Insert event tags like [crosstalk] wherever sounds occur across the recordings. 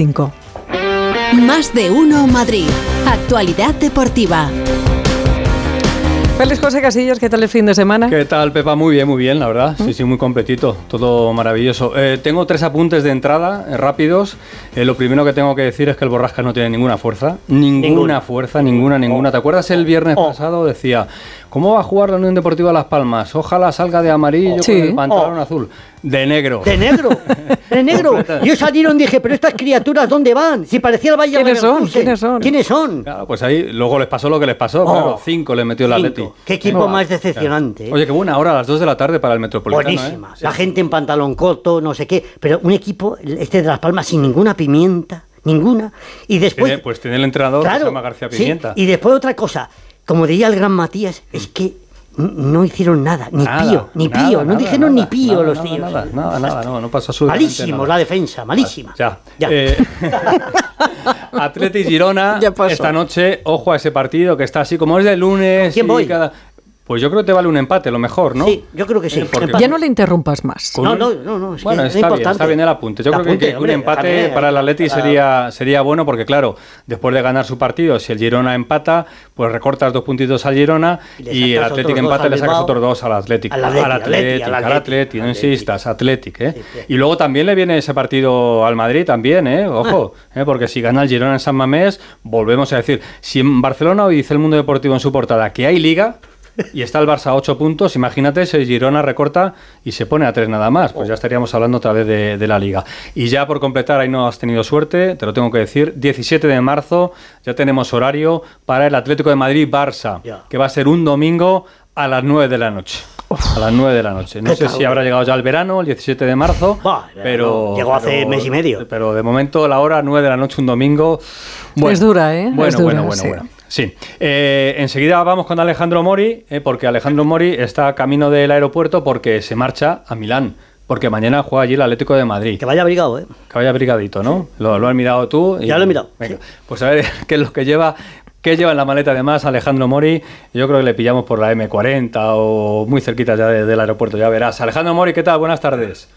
5. Más de uno Madrid. Actualidad deportiva. Félix José Casillos, ¿qué tal el fin de semana? ¿Qué tal, Pepa? Muy bien, muy bien, la verdad. Sí, sí, muy completito. Todo maravilloso. Eh, tengo tres apuntes de entrada, eh, rápidos. Eh, lo primero que tengo que decir es que el Borrasca no tiene ninguna fuerza. Ninguna fuerza, ninguna, ninguna. ¿Te acuerdas el viernes Oh. pasado? Decía, ¿cómo va a jugar la Unión Deportiva Las Palmas? Ojalá salga de amarillo Sí. con el pantalón Oh. azul. De negro. De negro, [laughs] de negro. Yo salieron y dije, pero estas criaturas, ¿dónde van? Si parecía el Valle ¿Quiénes son? ¿Quiénes son? ¿Quiénes son? Claro, pues ahí luego les pasó lo que les pasó. Oh. Claro, cinco le metió el. Atleti. Qué equipo más decepcionante. ¿eh? Oye, qué buena hora a las 2 de la tarde para el Metropolitano. Buenísima. ¿eh? La gente en pantalón corto, no sé qué. Pero un equipo, este de Las Palmas, sin ninguna pimienta, ninguna. Y después. Tiene- pues tiene el entrenador que se llama García sí, Pimienta. Y después otra cosa. Como diría el gran Matías, es que no hicieron nada, ni Nada, pío, ni nada, pío, no dijeron ni pío los tíos. Nada, nada, nada, no, no pasa Malísimos la defensa, malísima. Ya. Ya. Eh, Atleti Girona, [laughs] Ya esta noche, ojo a ese partido que está así, como es de lunes. ¿Quién voy? cada- Pues yo creo que te vale un empate, lo mejor, ¿no? Sí, yo creo que sí. Eh, porque-. Ya no le interrumpas más. No, no, no, no, es que bueno, es está bien, importante. está bien el apunte. Yo El creo que- apunte, que, hombre, un empate déjame, para el Atleti para- sería, sería bueno porque, claro, después de ganar su partido, si el Girona empata, pues recortas dos puntitos al Girona Y el Atlético empata y le sacas otros dos al Atlético. Al Atleti, al Atlético, al no insistas, Atlético, ¿eh? Sí, sí. Y luego también le viene ese partido al Madrid también, ¿eh? Ojo, Ah. ¿eh? porque si gana el Girona en San Mamés, volvemos a decir, si en Barcelona hoy dice el Mundo Deportivo en su portada que hay liga [laughs] y está el Barça a 8 puntos, imagínate si el Girona recorta y se pone a 3 nada más, pues ya estaríamos hablando otra vez de, de la liga. Y ya por completar, ahí no has tenido suerte, te lo tengo que decir, 17 de marzo ya tenemos horario para el Atlético de Madrid-Barça, que va a ser un domingo a las 9 de la noche. A las 9 de la noche. No sé si habrá llegado ya el verano, el 17 de marzo, Bah, pero... llegó hace pero- mes y medio. Pero de momento la hora 9 de la noche, un domingo... Es dura, ¿eh? Bueno, Es dura, bueno, bueno, sí. bueno. Sí. Eh, enseguida vamos con Alejandro Mori, eh, porque Alejandro Mori está camino del aeropuerto porque se marcha a Milán. Porque mañana juega allí el Atlético de Madrid. Que vaya abrigado, ¿eh? Que vaya brigadito, ¿no? Lo, lo has mirado tú. y- Ya lo he mirado, Venga, sí. pues a ver [laughs] qué es lo que lleva. ¿Qué lleva en la maleta además Alejandro Mori? Yo creo que le pillamos por la M40 o muy cerquita ya de- del aeropuerto, ya verás. Alejandro Mori, ¿qué tal? Buenas tardes.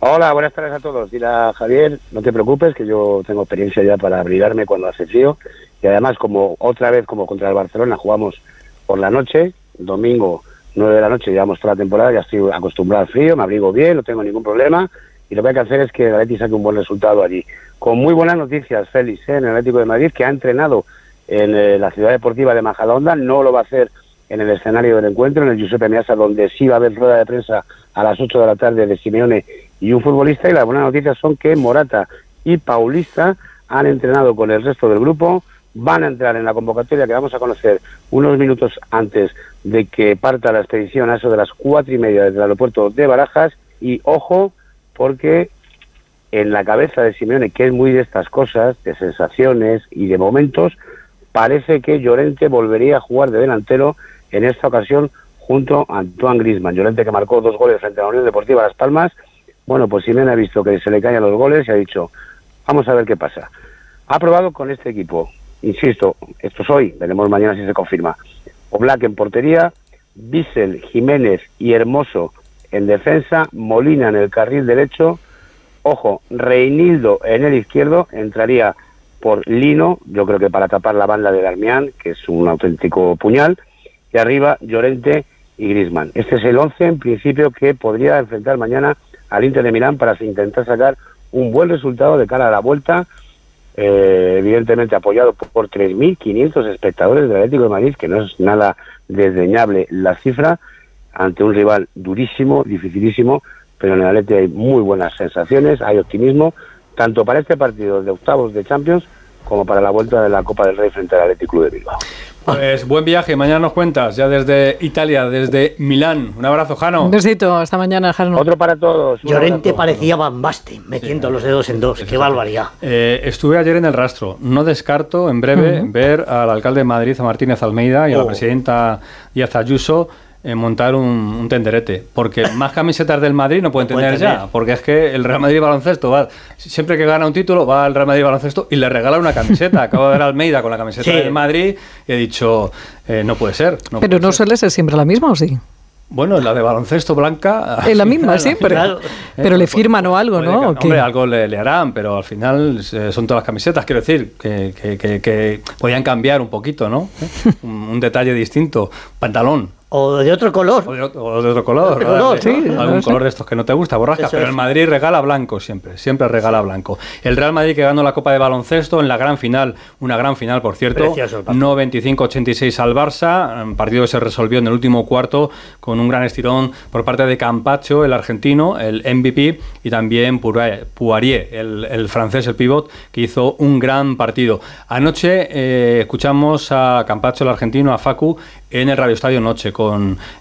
Hola, buenas tardes a todos. Dile a Javier, no te preocupes, que yo tengo experiencia ya para abrigarme cuando hace frío. Y además, como otra vez, como contra el Barcelona, jugamos por la noche, domingo 9 de la noche, llevamos toda la temporada, ya estoy acostumbrado al frío, me abrigo bien, no tengo ningún problema. Y lo que hay que hacer es que el Atleti saque un buen resultado allí. Con muy buenas noticias, Félix, ¿eh? en el Atlético de Madrid, que ha entrenado en eh, la ciudad deportiva de Majadahonda, no lo va a hacer en el escenario del encuentro, en el Giuseppe Meazza, donde sí va a haber rueda de prensa a las 8 de la tarde de Simeone y un futbolista. Y las buenas noticias son que Morata y Paulista han entrenado con el resto del grupo, van a entrar en la convocatoria que vamos a conocer unos minutos antes de que parta la expedición a eso de las cuatro y media desde el aeropuerto de Barajas. Y ojo, porque en la cabeza de Simeone, que es muy de estas cosas, de sensaciones y de momentos, parece que Llorente volvería a jugar de delantero en esta ocasión junto a Antoine Griezmann. Llorente que marcó dos goles frente a la Unión Deportiva Las Palmas. Bueno, pues Simeone ha visto que se le caen los goles y ha dicho, vamos a ver qué pasa. Ha probado con este equipo, insisto, esto es hoy, veremos mañana si se confirma. Oblak en portería, Bissell, Jiménez y Hermoso en defensa, Molina en el carril derecho, ojo, Reinildo en el izquierdo, entraría por Lino, yo creo que para tapar la banda de Darmian, que es un auténtico puñal, y arriba Llorente y Grisman. Este es el 11 en principio que podría enfrentar mañana al Inter de Milán para intentar sacar un buen resultado de cara a la vuelta, eh, evidentemente apoyado por, por 3.500 espectadores del Atlético de Madrid, que no es nada desdeñable la cifra, ante un rival durísimo, dificilísimo, pero en el Atlético hay muy buenas sensaciones, hay optimismo, tanto para este partido de octavos de Champions como para la vuelta de la Copa del Rey frente al Atlético Club de Bilbao. Pues buen viaje, mañana nos cuentas, ya desde Italia, desde Milán. Un abrazo, Jano. Un besito, hasta mañana, Jano. Otro para todos. Llorente abrazo. parecía Van Basten, metiendo los dedos en dos. Qué barbaridad. Eh, estuve ayer en el rastro. No descarto en breve ver al alcalde de Madrid, a Martínez Almeida, y a la Oh. presidenta Díaz Ayuso eh, montar un, un tenderete. Porque [laughs] más camisetas del Madrid no pueden tener ya. Porque es que el Real Madrid baloncesto va. Siempre que gana un título, va al Real Madrid baloncesto y le regala una camiseta. [laughs] Acabo de ver a Almeida con la camiseta Sí. del Madrid y he dicho, eh, no puede ser. no Pero puede no ser. suele ser siempre la misma, ¿o sí? Bueno, la de baloncesto blanca. Es la misma, sí, pero, pero le firman o algo, Puede ¿no? que- ¿O qué? hombre, algo le, le harán, pero al final eh, son todas las camisetas. Quiero decir que, que- que- que podían cambiar un poquito, ¿no? ¿Eh? [laughs] un, un detalle distinto. Pantalón. O de otro color. O de, otro- o de otro color. otro color, Sí, Algún no sé. color de estos que no te gusta, borrasca. Eso Pero es. el Madrid regala blanco siempre. Siempre regala blanco. El Real Madrid que ganó la Copa de Baloncesto en la gran final. Una gran final, por cierto. Precioso el partido. No 25-86 al Barça. Un partido que se resolvió en el último cuarto con un gran estirón por parte de Campacho, el argentino, el MVP, y también Poirier, Poirier, el, el francés, el pivot, que hizo un gran partido. Anoche eh, escuchamos a Campacho, el argentino, a Facu, en el Radio Estadio Noche con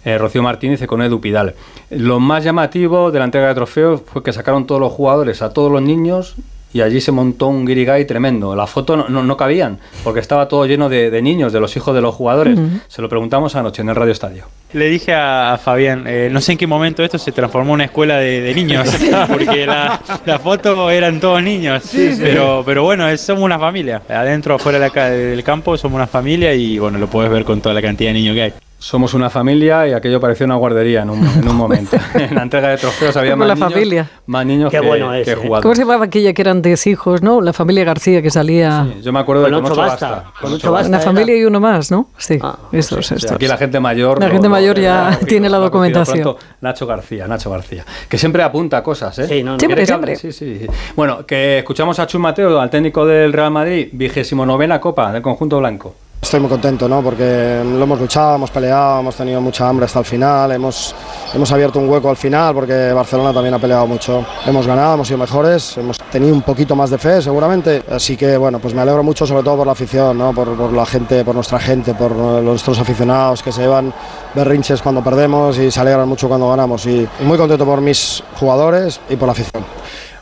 eh, Rocío Martínez y con Edu Pidal. Lo más llamativo de la entrega de trofeos fue que sacaron todos los jugadores, a todos los niños, y allí se montó un guirigay tremendo. La foto no, no, no cabían, porque estaba todo lleno de, de niños, de los hijos de los jugadores. Se lo preguntamos anoche en el Radio Estadio. Le dije a, a Fabián, eh, no sé en qué momento esto se transformó en una escuela de, de niños, [laughs] [laughs] porque la, la foto eran todos niños. Pero, pero bueno, es- somos una familia. Adentro, afuera de la del campo, somos una familia y bueno, lo puedes ver con toda la cantidad de niños que hay. Somos una familia y aquello parecía una guardería en un, en un momento. [laughs] en la entrega de trofeos había más la niños, familia. más niños Qué que, bueno es, que ¿eh? jugadores. ¿Cómo se llamaba aquella que eran 10 hijos, no? La familia García que salía... Sí, Yo me acuerdo Con de con ocho basta. basta. Con ocho basta. Una era- familia y uno más, ¿no? Sí, Ah, estos, Sí, estos. aquí la gente mayor. La lo- gente lo- mayor lo- ya lo tiene la documentación. pronto Nacho García, Nacho García. Que siempre apunta cosas, ¿eh? Sí, no, no. Siempre, ¿Quiere que siempre. hable? Sí, sí. Bueno, que escuchamos a Chus Mateo, al técnico del Real Madrid, vigésimo novena Copa del conjunto blanco. Estoy muy contento, ¿no? Porque lo hemos luchado, hemos peleado, hemos tenido mucha hambre hasta el final, hemos, hemos abierto un hueco al final porque Barcelona también ha peleado mucho. Hemos ganado, hemos sido mejores, hemos tenido un poquito más de fe seguramente. Así que, bueno, pues me alegro mucho sobre todo por la afición, ¿no? Por, por la gente, por nuestra gente, por nuestros aficionados que se llevan berrinches cuando perdemos y se alegran mucho cuando ganamos. Y, y muy contento por mis jugadores y por la afición.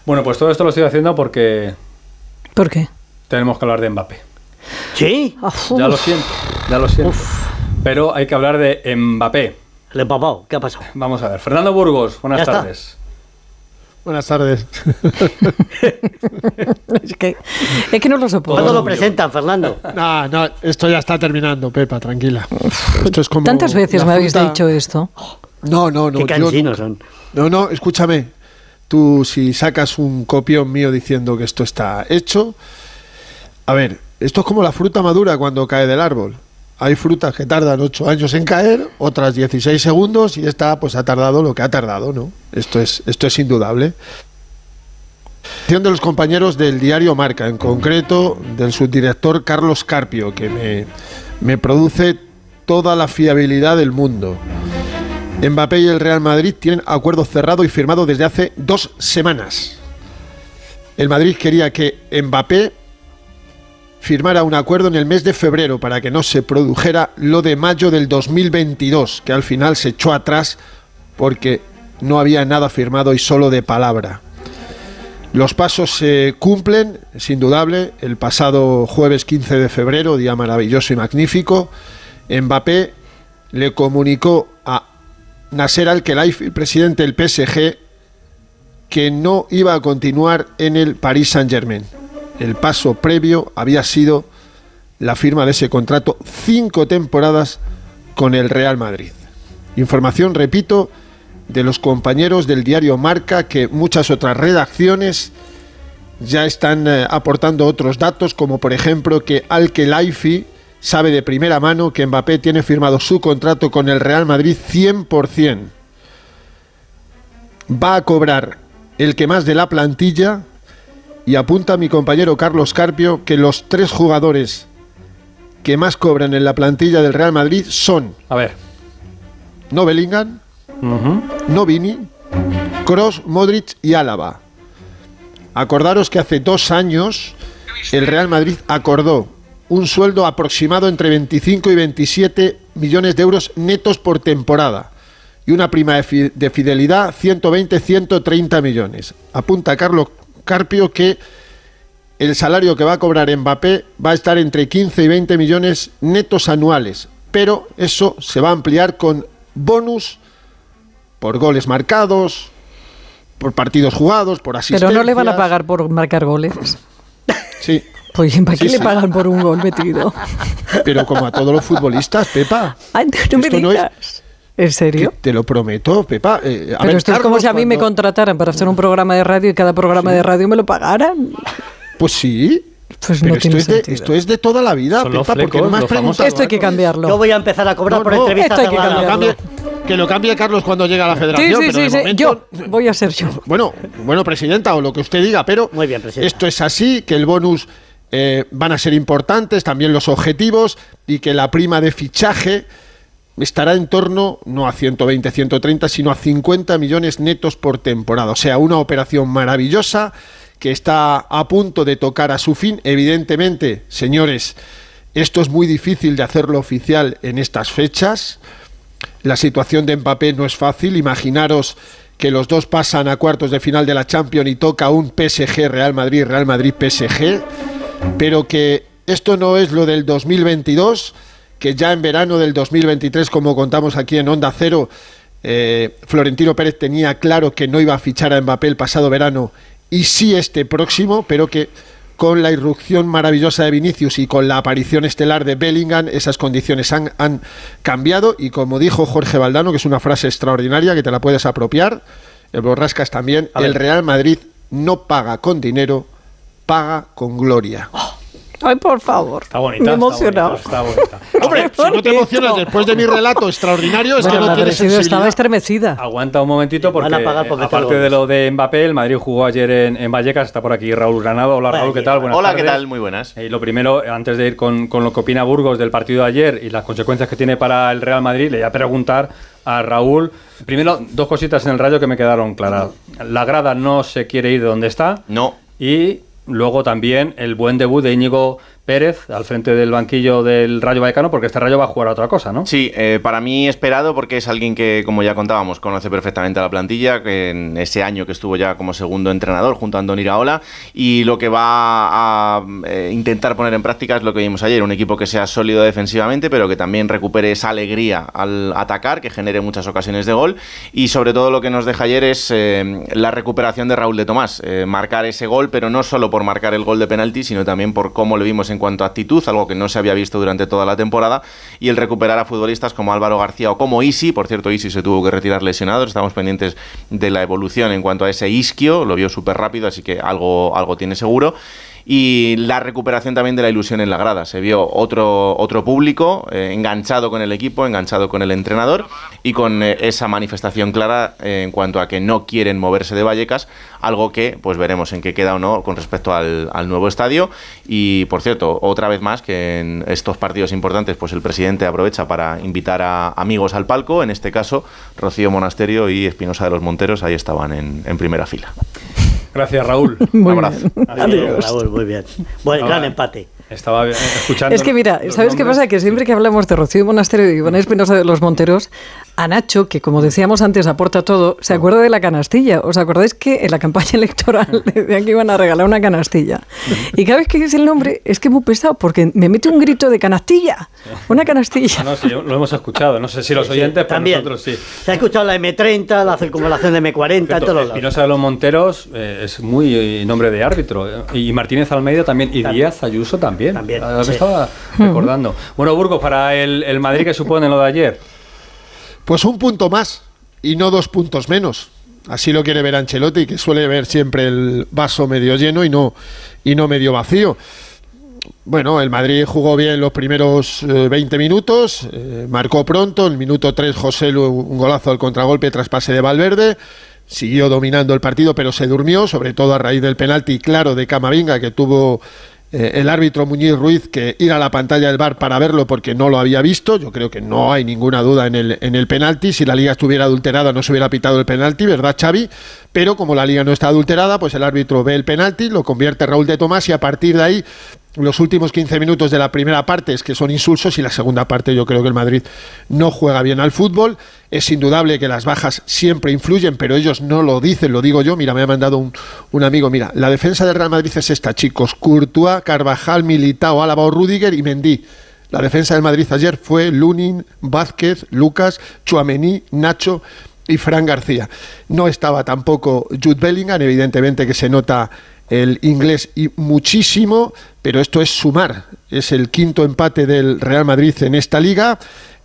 Bueno, pues todo esto lo estoy haciendo porque ¿Por qué? tenemos que hablar de Mbappé. Sí, Uf, Ya lo siento, ya lo siento. Pero hay que hablar de Mbappé. el empapado, ¿qué ha pasado? Vamos a ver. Fernando Burgos, buenas Ya está. tardes. Buenas tardes. [laughs] es, que, es que no lo soporto. ¿Cuándo lo presentan, Fernando? [laughs] No, no, esto ya está terminando, Pepa, tranquila. Esto es como Tantas veces me habéis dicho esto. No, no, no. Qué yo cansinos son. No, no, escúchame. Tú, si sacas un copión mío diciendo que esto está hecho. A ver, esto es como la fruta madura cuando cae del árbol. Hay frutas que tardan 8 años en caer, otras 16 segundos, y esta pues ha tardado lo que ha tardado, ¿no? Esto es, esto es indudable. de los compañeros del diario Marca, en concreto del subdirector Carlos Carpio, que me, me produce toda la fiabilidad del mundo. Mbappé y el Real Madrid tienen acuerdo cerrado y firmado desde hace dos semanas. El Madrid quería que Mbappé firmara un acuerdo en el mes de febrero para que no se produjera lo de mayo del 2022, que al final se echó atrás porque no había nada firmado y solo de palabra. Los pasos se cumplen, es indudable. El pasado jueves 15 de febrero, día maravilloso y magnífico, Mbappé le comunicó a Nasser Al-Khelaifi, el presidente del PSG, que no iba a continuar en el Paris Saint-Germain. El paso previo había sido la firma de ese contrato cinco temporadas con el Real Madrid. Información, repito, de los compañeros del diario Marca que muchas otras redacciones ya están eh, aportando otros datos, como por ejemplo que Al-Khelaifi sabe de primera mano que Mbappé tiene firmado su contrato con el Real Madrid 100%. Va a cobrar el que más de la plantilla y apunta mi compañero Carlos Carpio que los tres jugadores que más cobran en la plantilla del Real Madrid son A ver. no Bellingham, Ujú. no Vini, Cross, Modric y Álava. Acordaros que hace dos años el Real Madrid acordó un sueldo aproximado entre 25 y 27 millones de euros netos por temporada y una prima de fidelidad 120-130 millones. Apunta Carlos Carpio que el salario que va a cobrar Mbappé va a estar entre 15 y 20 millones netos anuales, pero eso se va a ampliar con bonus por goles marcados, por partidos jugados, por asistencias. Pero no le van a pagar por marcar goles. Sí, Pues ¿para qué Sí, le sí. pagan por un gol metido? pero como a todos los futbolistas, Pepa. Ay, no me Esto no es- digas. ¿En serio? Que te lo prometo, Pepa. Eh, a Pero ver, esto es como si a mí me contrataran para hacer un programa de radio y cada programa de radio me lo pagaran. Pues sí. Pues Pero no esto, tiene es de, sentido. esto es de toda la vida, Son Pepa, porque no me has preguntado Esto hay que cambiarlo. Yo voy a empezar a cobrar No, por no, entrevistas esto hay que. Que lo, cambiarlo. cambie, que lo cambie Carlos cuando llegue a la Sí, federación. sí, pero sí, de sí. momento- Yo voy a ser yo. Bueno, bueno, presidenta, o lo que usted diga, pero Muy bien, presidenta. esto es así, que el bonus eh, van a ser importantes, también los objetivos, y que la prima de fichaje estará en torno, no a 120, 130, sino a 50 millones netos por temporada. O sea, una operación maravillosa que está a punto de tocar a su fin. Evidentemente, señores, esto es muy difícil de hacerlo oficial en estas fechas. La situación de Mbappé no es fácil. Imaginaros que los dos pasan a cuartos de final de la Champions y toca un PSG Real Madrid, Real Madrid PSG, pero que esto no es lo del 2022, que ya en verano del 2023, como contamos aquí en Onda Cero, eh, Florentino Pérez tenía claro que no iba a fichar a Mbappé el pasado verano y sí este próximo, pero que con la irrupción maravillosa de Vinicius y con la aparición estelar de Bellingham, esas condiciones han, han cambiado. Y como dijo Jorge Valdano, que es una frase extraordinaria que te la puedes apropiar, el Borrascas también, el Real Madrid no paga con dinero, paga con gloria. Ay, por favor. Está bonita. Me he está emocionado. bonita, Está bonita. [laughs] Hombre, si no te emocionas después de mi relato extraordinario, es Bueno, que no tienes Presidio estaba sensibilidad. estremecida. Aguanta un momentito porque, Van a pagar por eh, aparte de lo de Mbappé, el Madrid jugó ayer en, en Vallecas. Está por aquí Raúl Granado. Hola Raúl, ¿qué tal? Buenas Hola, ¿qué tal? Muy buenas. Eh, lo primero, antes de ir con, con lo que opina Burgos del partido de ayer y las consecuencias que tiene para el Real Madrid, le voy a preguntar a Raúl. Primero, dos cositas en el rayo que me quedaron claras. La grada no se quiere ir de donde está. No, Y luego también el buen debut de Íñigo Pérez al frente del banquillo del Rayo Vallecano, porque este Rayo va a jugar a otra cosa, ¿no? Sí, eh, para mí esperado porque es alguien que, como ya contábamos, conoce perfectamente a la plantilla, que en ese año que estuvo ya como segundo entrenador junto a Andoni Iraola, y lo que va a eh, intentar poner en práctica es lo que vimos ayer, un equipo que sea sólido defensivamente, pero que también recupere esa alegría al atacar, que genere muchas ocasiones de gol, y sobre todo lo que nos deja ayer es eh, la recuperación de Raúl de Tomás, eh, marcar ese gol, pero no solo por marcar el gol de penalti, sino también por cómo lo vimos en cuanto a actitud, algo que no se había visto durante toda la temporada, y el recuperar a futbolistas como Álvaro García o como Isi, por cierto, Isi se tuvo que retirar lesionado, estamos pendientes de la evolución en cuanto a ese isquio, lo vio súper rápido, así que algo, algo tiene seguro. Y la recuperación también de la ilusión en la grada. Se vio otro, otro público eh, enganchado con el equipo, enganchado con el entrenador y con eh, esa manifestación clara eh, en cuanto a que no quieren moverse de Vallecas, algo que pues veremos en qué queda o no con respecto al, nuevo estadio. Y por cierto, otra vez más que en estos partidos importantes pues el presidente aprovecha para invitar a amigos al palco, en este caso Rocío Monasterio y Espinosa de los Monteros, ahí estaban en primera fila. Gracias, Raúl. [laughs] Un abrazo. Adiós. Raúl, muy bien. Buen, Ahora, gran empate. Estaba eh, escuchando. Es que mira, ¿sabes qué pasa? Que siempre que hablamos de Rocío Monasterio y Iván Espinosa de los Monteros, a Nacho, que como decíamos antes aporta todo, se acuerda de la canastilla. ¿Os acordáis que en la campaña [laughs] electoral decían que iban a regalar una canastilla? Y cada vez que dice el nombre es que es muy pesado porque me mete un grito de canastilla. Una Ah, canastilla. no, sí, lo hemos escuchado. No sé si los oyentes, pero También. nosotros sí. Se ha escuchado la M30, la circunvalación de M40, en todos lados. Espinosa de los Monteros eh, es muy eh, nombre de árbitro. Y Martínez Almeida también. Y También. Díaz Ayuso también. También, Ah, me sí. estaba recordando. Bueno, Burgos, para el, el Madrid que supone lo de ayer. Pues un punto más y no dos puntos menos. Así lo quiere ver Ancelotti, que suele ver siempre el vaso medio lleno y no, y no medio vacío. Bueno, el Madrid jugó bien los primeros eh, 20 minutos, eh, marcó pronto, en el minuto 3 José Lu, un golazo al contragolpe tras pase de Valverde, siguió dominando el partido pero se durmió, sobre todo a raíz del penalti claro de Camavinga que tuvo eh, el árbitro Muñiz Ruiz que ir a la pantalla del bar para verlo porque no lo había visto. Yo creo que no hay ninguna duda en el, en el penalti. Si la liga estuviera adulterada no se hubiera pitado el penalti, ¿verdad, Xavi? Pero como la liga no está adulterada, pues el árbitro ve el penalti, lo convierte Raúl de Tomás y a partir de ahí los últimos 15 minutos de la primera parte es que son insulsos y la segunda parte yo creo que el Madrid no juega bien al fútbol. Es indudable que las bajas siempre influyen, pero ellos no lo dicen, lo digo yo. Mira, me ha mandado un, amigo, mira, la defensa del Real Madrid es esta, chicos. Courtois, Carvajal, Militao, Álava Rudiger y Mendy. La defensa del Madrid ayer fue Lunin, Vázquez, Lucas, Chuamení, Nacho y Fran García. No estaba tampoco Jude Bellingham, evidentemente que se nota el inglés y muchísimo, pero esto es sumar. Es el quinto empate del Real Madrid en esta liga.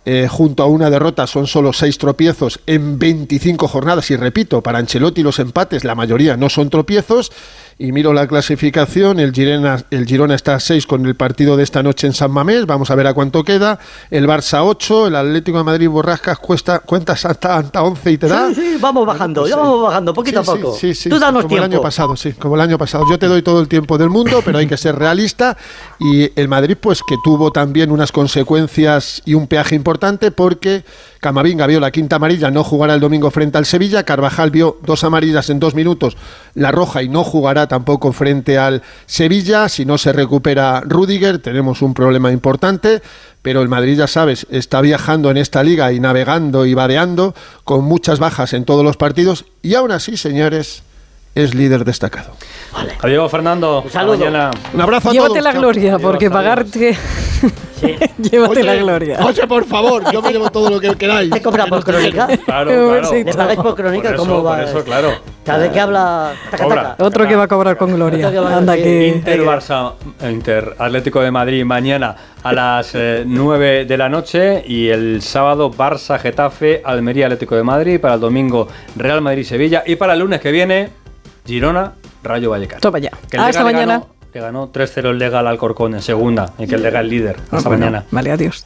Eh, junto a una derrota son solo seis tropiezos en 25 jornadas. Y repito, para Ancelotti los empates, la mayoría no son tropiezos. Y miro la clasificación, el Girona, el Girona está a 6 con el partido de esta noche en San Mamés, vamos a ver a cuánto queda. El Barça 8, el Atlético de Madrid Borrascas cuesta, cuentas hasta, hasta 11 y te da. Sí, sí, vamos bajando, pues ya vamos bajando, poquito Sí, a poco. Sí, sí, Tú danos como el año pasado, sí, como el año pasado. Yo te doy todo el tiempo del mundo, pero hay que ser realista. Y el Madrid, pues que tuvo también unas consecuencias y un peaje importante porque Camavinga vio la quinta amarilla, no jugará el domingo frente al Sevilla. Carvajal vio dos amarillas en dos minutos, la roja, y no jugará tampoco frente al Sevilla. Si no se recupera Rudiger, tenemos un problema importante. Pero el Madrid, ya sabes, está viajando en esta liga y navegando y vadeando con muchas bajas en todos los partidos. Y aún así, señores, es líder destacado. Adiós, Fernando. Un saludo. Un abrazo a Llévate todos. la gloria, Adiós, porque pagarte. Sí. [laughs] Llévate la gloria. Oye, por favor, yo me llevo todo lo que queráis. ¿Te compra por crónica? Claro, claro. besito. ¿Le pagáis por crónica? Por eso, ¿Cómo va? por eso, claro. Cada vez que habla... Taca, Cobra. taca. Otro que va a cobrar con gloria. Que Anda que. Inter Barça, Inter Atlético de Madrid mañana a las eh, 9 de la noche y el sábado Barça Getafe Almería Atlético de Madrid para el domingo Real Madrid Sevilla y para el lunes que viene Girona Rayo Vallecano. Toma ya. Que el Hasta le mañana. ganó- Le ganó 3-0 el Lega al Alcorcón en segunda y que el Lega es líder. Ah, Hasta bueno, mañana. Vale, adiós.